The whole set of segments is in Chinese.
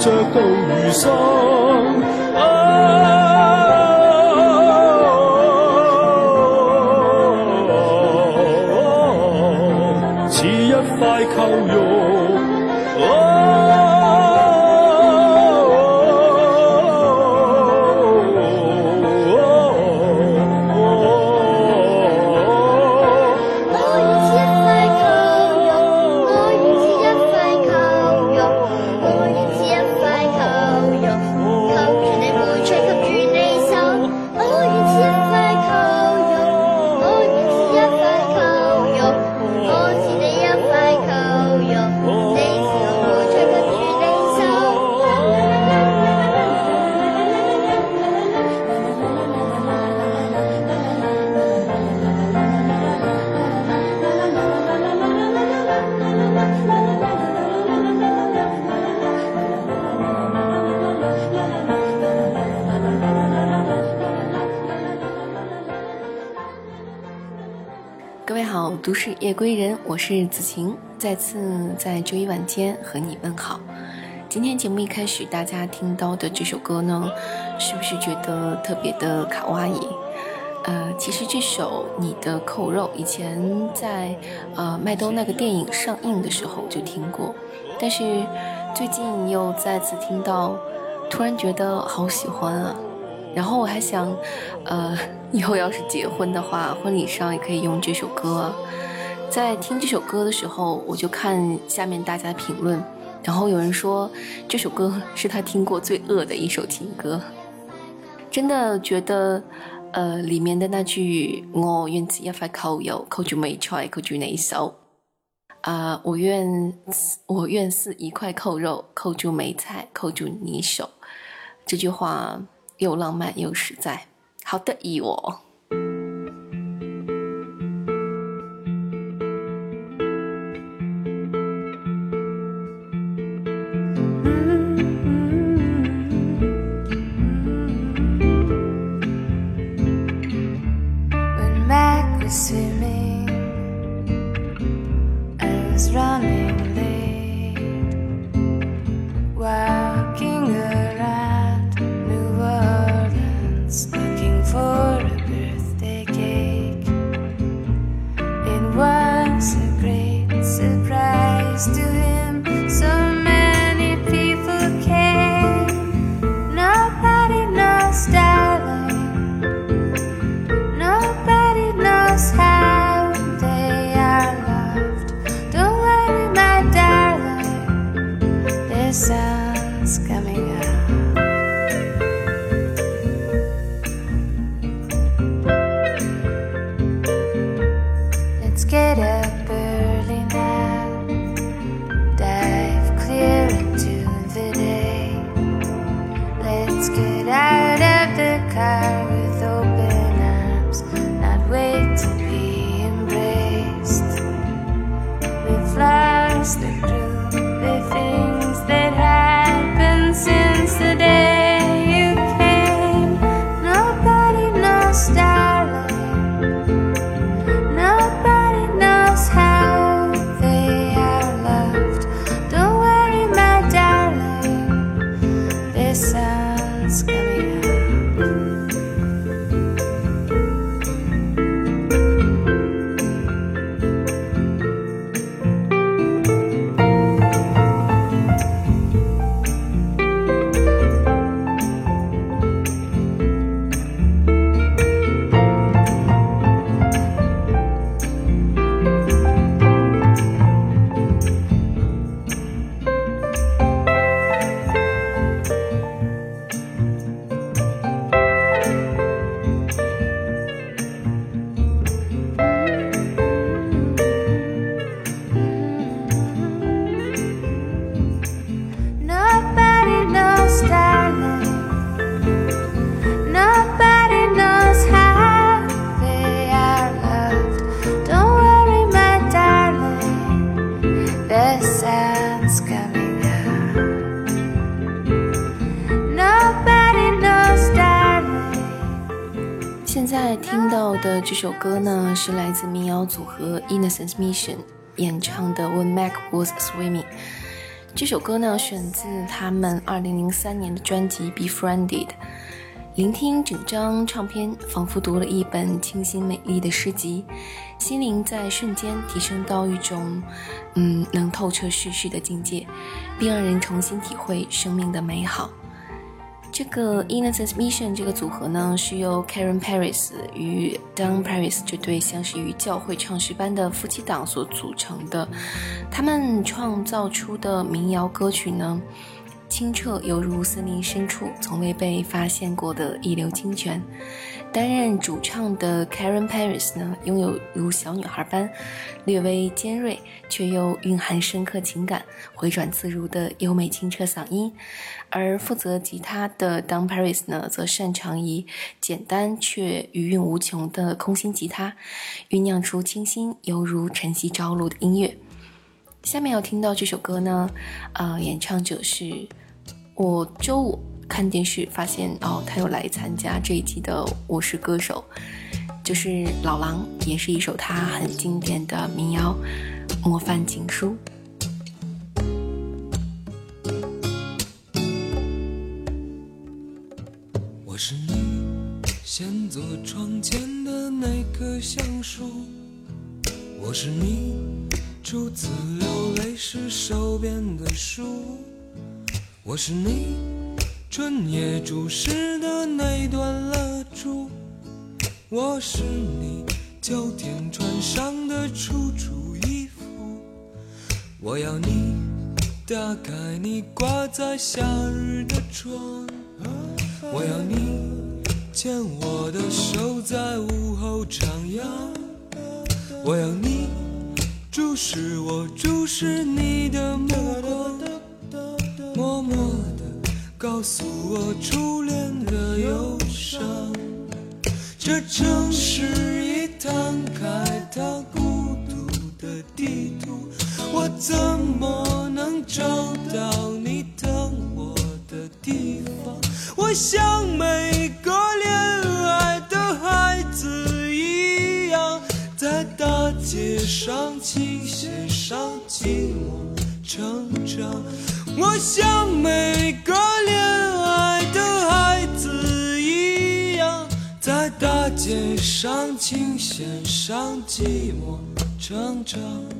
共扣着度餘生。似一块都市夜归人，我是子晴，再次在周一晚间和你问好。今天节目一开始，大家听到的这首歌呢，是不是觉得特别的卡哇伊？呃，其实这首《你的扣肉》以前在呃麦兜那个电影上映的时候就听过，但是最近又再次听到，突然觉得好喜欢啊！然后我还想，呃，以后要是结婚的话，婚礼上也可以用这首歌。在听这首歌的时候，我就看下面大家的评论，然后有人说这首歌 是他听过最恶的一首情歌。真的觉得，呃，里面的那句“我愿似一块扣肉，扣住梅菜，扣住你手”，啊，我愿我愿似一块扣肉，扣住梅菜，扣住你手，这句话。又浪漫又实在，好得意哦。still 的这首歌呢，是来自民谣组合 Innocence Mission 演唱的《When Mac Was Swimming》。这首歌呢，选自他们2003年的专辑《Befriended》。聆听整张唱片，仿佛读了一本清新美丽的诗集，心灵在瞬间提升到一种，嗯，能透彻世事的境界，并让人重新体会生命的美好。这个 Innocence Mission 这个组合呢，是由 Karen Paris 与 Don Paris 这对相识于教会唱诗班的夫妻档所组成的。他们创造出的民谣歌曲呢？清澈犹如森林深处从未被发现过的一流清泉。担任主唱的 Karen Paris 呢，拥有如小女孩般略微尖锐却又蕴含深刻情感、回转自如的优美清澈嗓音；而负责吉他的 Don Paris 呢，则擅长以简单却余韵无穷的空心吉他，酝酿出清新犹如晨曦朝露的音乐。下面要听到这首歌呢，呃，演唱者是。我周五看电视发现，哦，他又来参加这一季的《我是歌手》，就是老狼，也是一首他很经典的民谣《模范情书》。我是你先坐窗前的那棵橡树，我是你初次流泪时手边的书。我是你春夜注视的那段蜡烛，我是你秋天穿上的楚楚衣服。我要你打开你挂在夏日的窗，我要你牵我的手在午后徜徉，我要你注视我注视你的目光。默默告诉我初恋的忧伤。这城市已摊开它孤独的地图，我怎么能找到你等我的地方？我像每个恋爱的孩子一样，在大街上倾斜上寂寞成长。我像每个上琴弦上寂寞成长。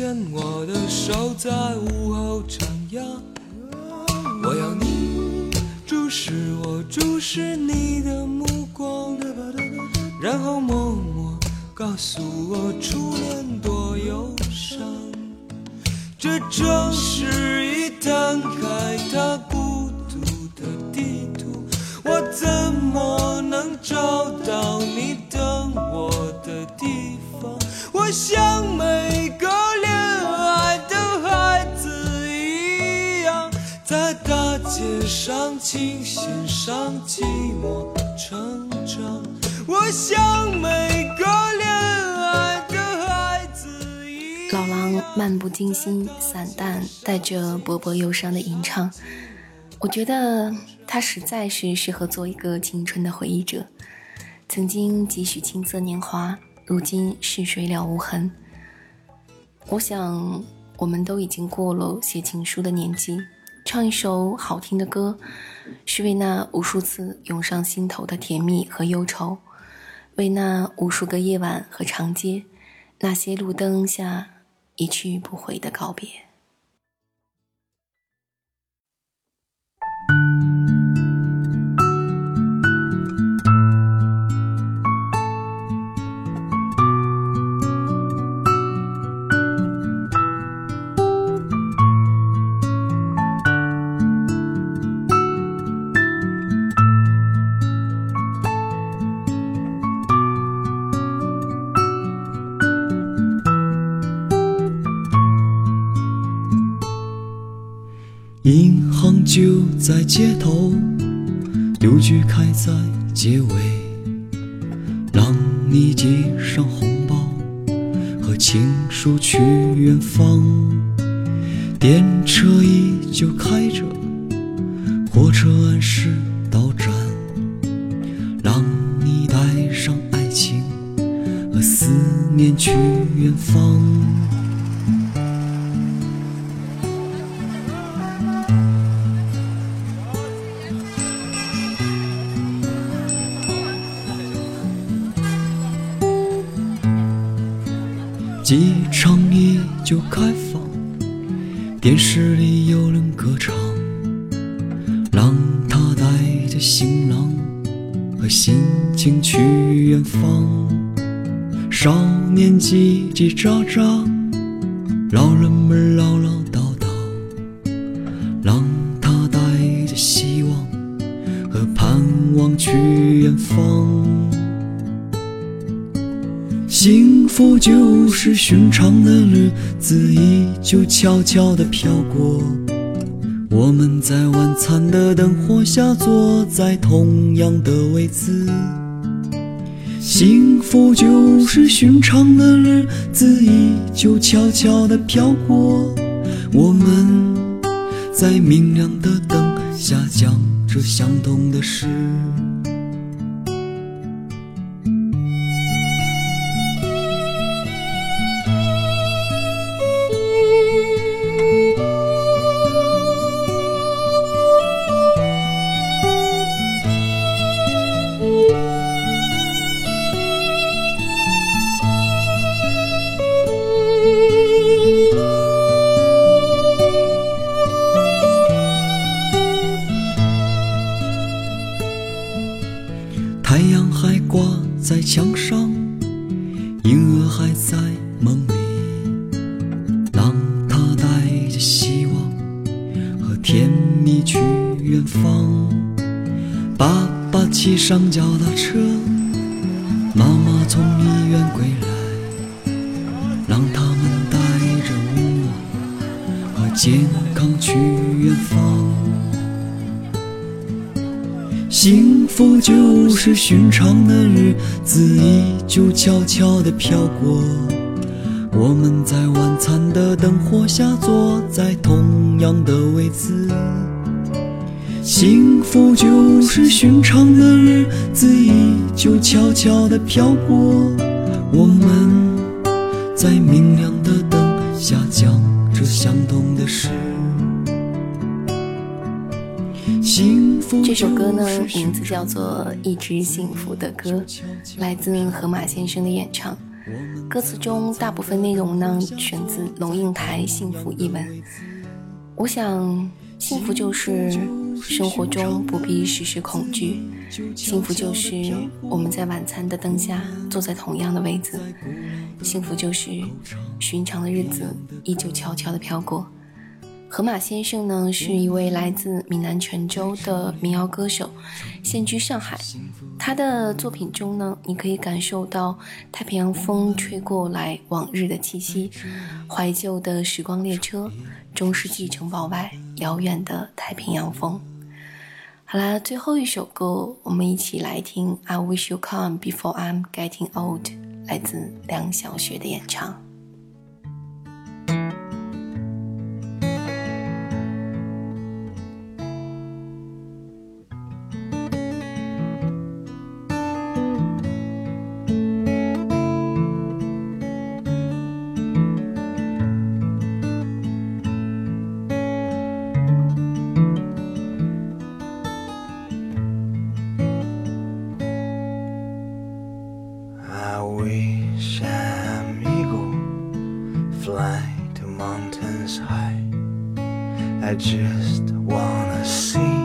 牵我的手，在午后徜徉。我要你注视我，注视你的目光，然后默默告诉我初恋多忧伤。这城市已摊开它孤独的地图，我怎么能找到你等我的地方？我像上琴弦上寂寞成长，我像每个恋爱的孩子老狼漫不经心、散淡，带着薄薄忧伤的吟唱。我觉得他实在是适合做一个青春的回忆者。曾经几许青涩年华，如今逝水了无痕。我想，我们都已经过了写情书的年纪。唱一首好听的歌，是为那无数次涌上心头的甜蜜和忧愁，为那无数个夜晚和长街，那些路灯下一去不回的告别。银行就在街头，邮局开在街尾，让你寄上红包和情书去远方。电车依旧开着，火车按时到站，让你带上爱情和思念去远方。机场依旧开放，电视里有人歌唱，让他带着行囊和心情去远方。少年叽叽喳喳，老人们是寻常的日子依旧悄悄地飘过，我们在晚餐的灯火下坐在同样的位置。幸福就是寻常的日子依旧悄悄地飘过，我们在明亮的灯下讲着相同的事。在墙上，婴儿还在梦里，让他带着希望和甜蜜去远方。爸爸骑上脚踏车，妈妈从医院归来，让他们带着温暖和健康去远方。幸福就是寻常的日子依旧悄悄地飘过，我们在晚餐的灯火下坐在同样的位置。幸福就是寻常的日子依旧悄悄地飘过，我们在明亮的灯下讲着相同的事。幸这首歌呢，名字叫做《一支幸福的歌》，来自河马先生的演唱。歌词中大部分内容呢，选自龙应台《幸福》一文。我想，幸福就是生活中不必时时恐惧，幸福就是我们在晚餐的灯下坐在同样的位子，幸福就是寻常的日子依旧悄悄地飘过。河马先生呢，是一位来自闽南泉州的民谣歌手，现居上海。他的作品中呢，你可以感受到太平洋风吹过来往日的气息，怀旧的时光列车，中世纪城堡外遥远的太平洋风。好啦，最后一首歌，我们一起来听《I Wish You Come Before I'm Getting Old》，来自梁晓雪的演唱。fly to mountains high. I just wanna see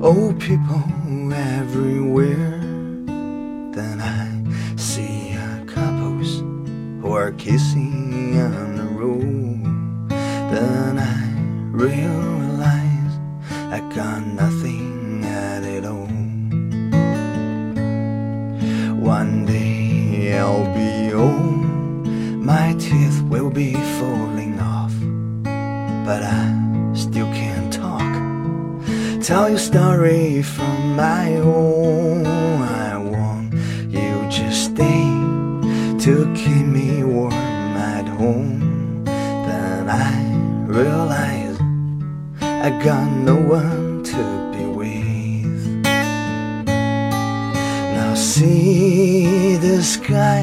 old people everywhere. Then I see couples who are kissing. From my own. I want you just stay to keep me warm at home. Then I realize I got no one to be with. Now see the sky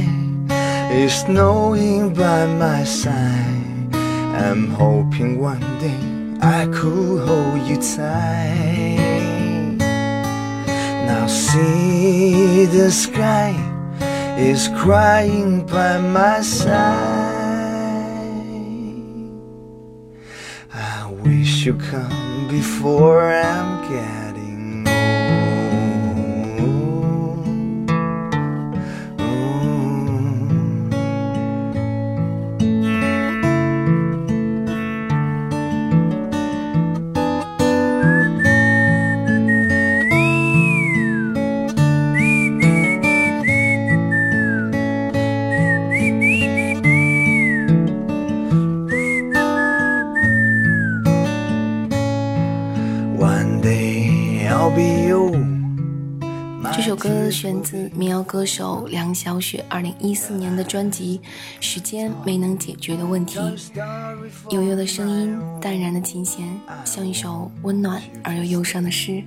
is snowing by my side. I'm hoping one day I could hold you tight. See the sky is crying by my side. I wish you come before I'm getting 这首歌选自民谣歌手梁晓雪2014年的专辑《时间没能解决的问题》。悠悠的声音，淡然的琴弦，像一首温暖而又忧伤的诗。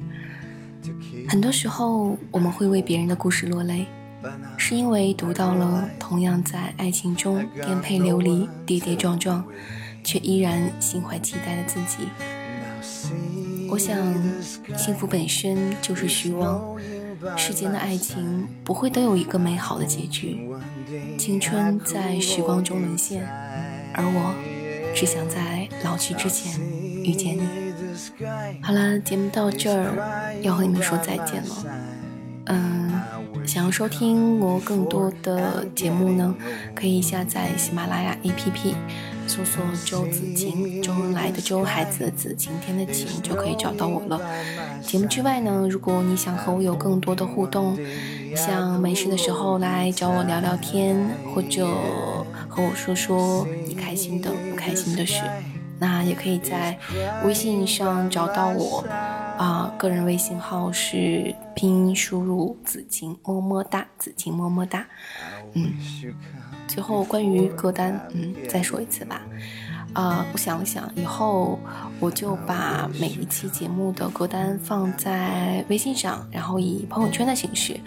很多时候，我们会为别人的故事落泪，是因为读到了同样在爱情中颠沛流离、跌跌撞撞，却依然心怀期待的自己。我想，幸福本身就是虚妄。世间的爱情不会都有一个美好的结局，青春在时光中沦陷，而我只想在老去之前遇见你。好了，节目到这儿要和你们说再见了。嗯，想要收听我更多的节目呢，可以下载喜马拉雅 APP，搜索“周子晴”，周恩来的周，孩子的子，晴天的晴，就可以找到我了。节目之外呢，如果你想和我有更多的互动，像没事的时候来找我聊聊天，或者和我说说你开心的、不开心的事，那也可以在微信上找到我。啊，个人微信号是拼音输入子晴么么哒，子晴么么哒。嗯，最后关于歌单，嗯，再说一次吧。啊，我想了想，以后我就把每一期节目的歌单放在微信上，然后以朋友圈的形式，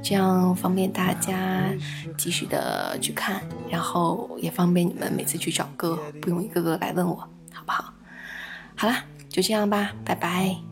这样方便大家及时的去看，然后也方便你们每次去找歌，不用一个个来问我，好？好啦，就这样吧，拜拜。